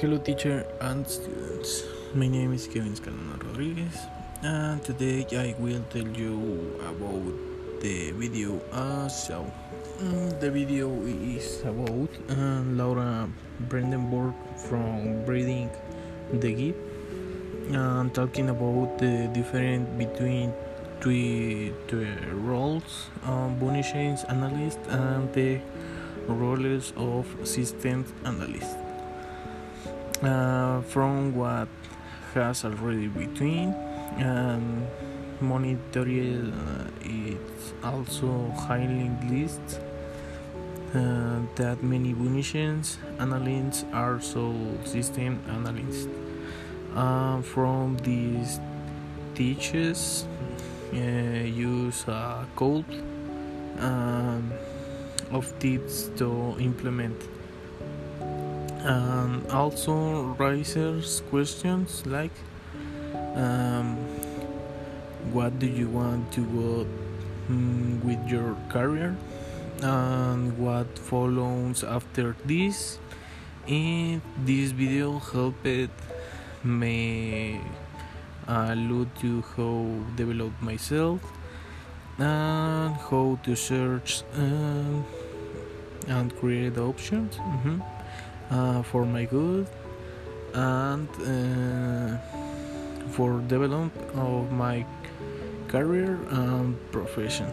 Hello, teacher and students. My name is Kevin Scalona Rodriguez, and today I will tell you about the video. Uh, so, mm, the video is about uh, Laura Brandenburg from Bridging the Gap, and talking about the difference between three, three roles um, Chains Analyst and the roles of Systems Analyst uh, from what has already between and monitoring uh, it's also highlighting lists uh, that many business analysts are so system analysts uh, from these teachers uh, use a code um, of tips to implement and also raises questions like um, what do you want to go mm, with your career? And what follows after this? In this video helped me uh, look to how develop myself and how to search um, and create options mm-hmm uh, for my good and uh, for development of my career and profession.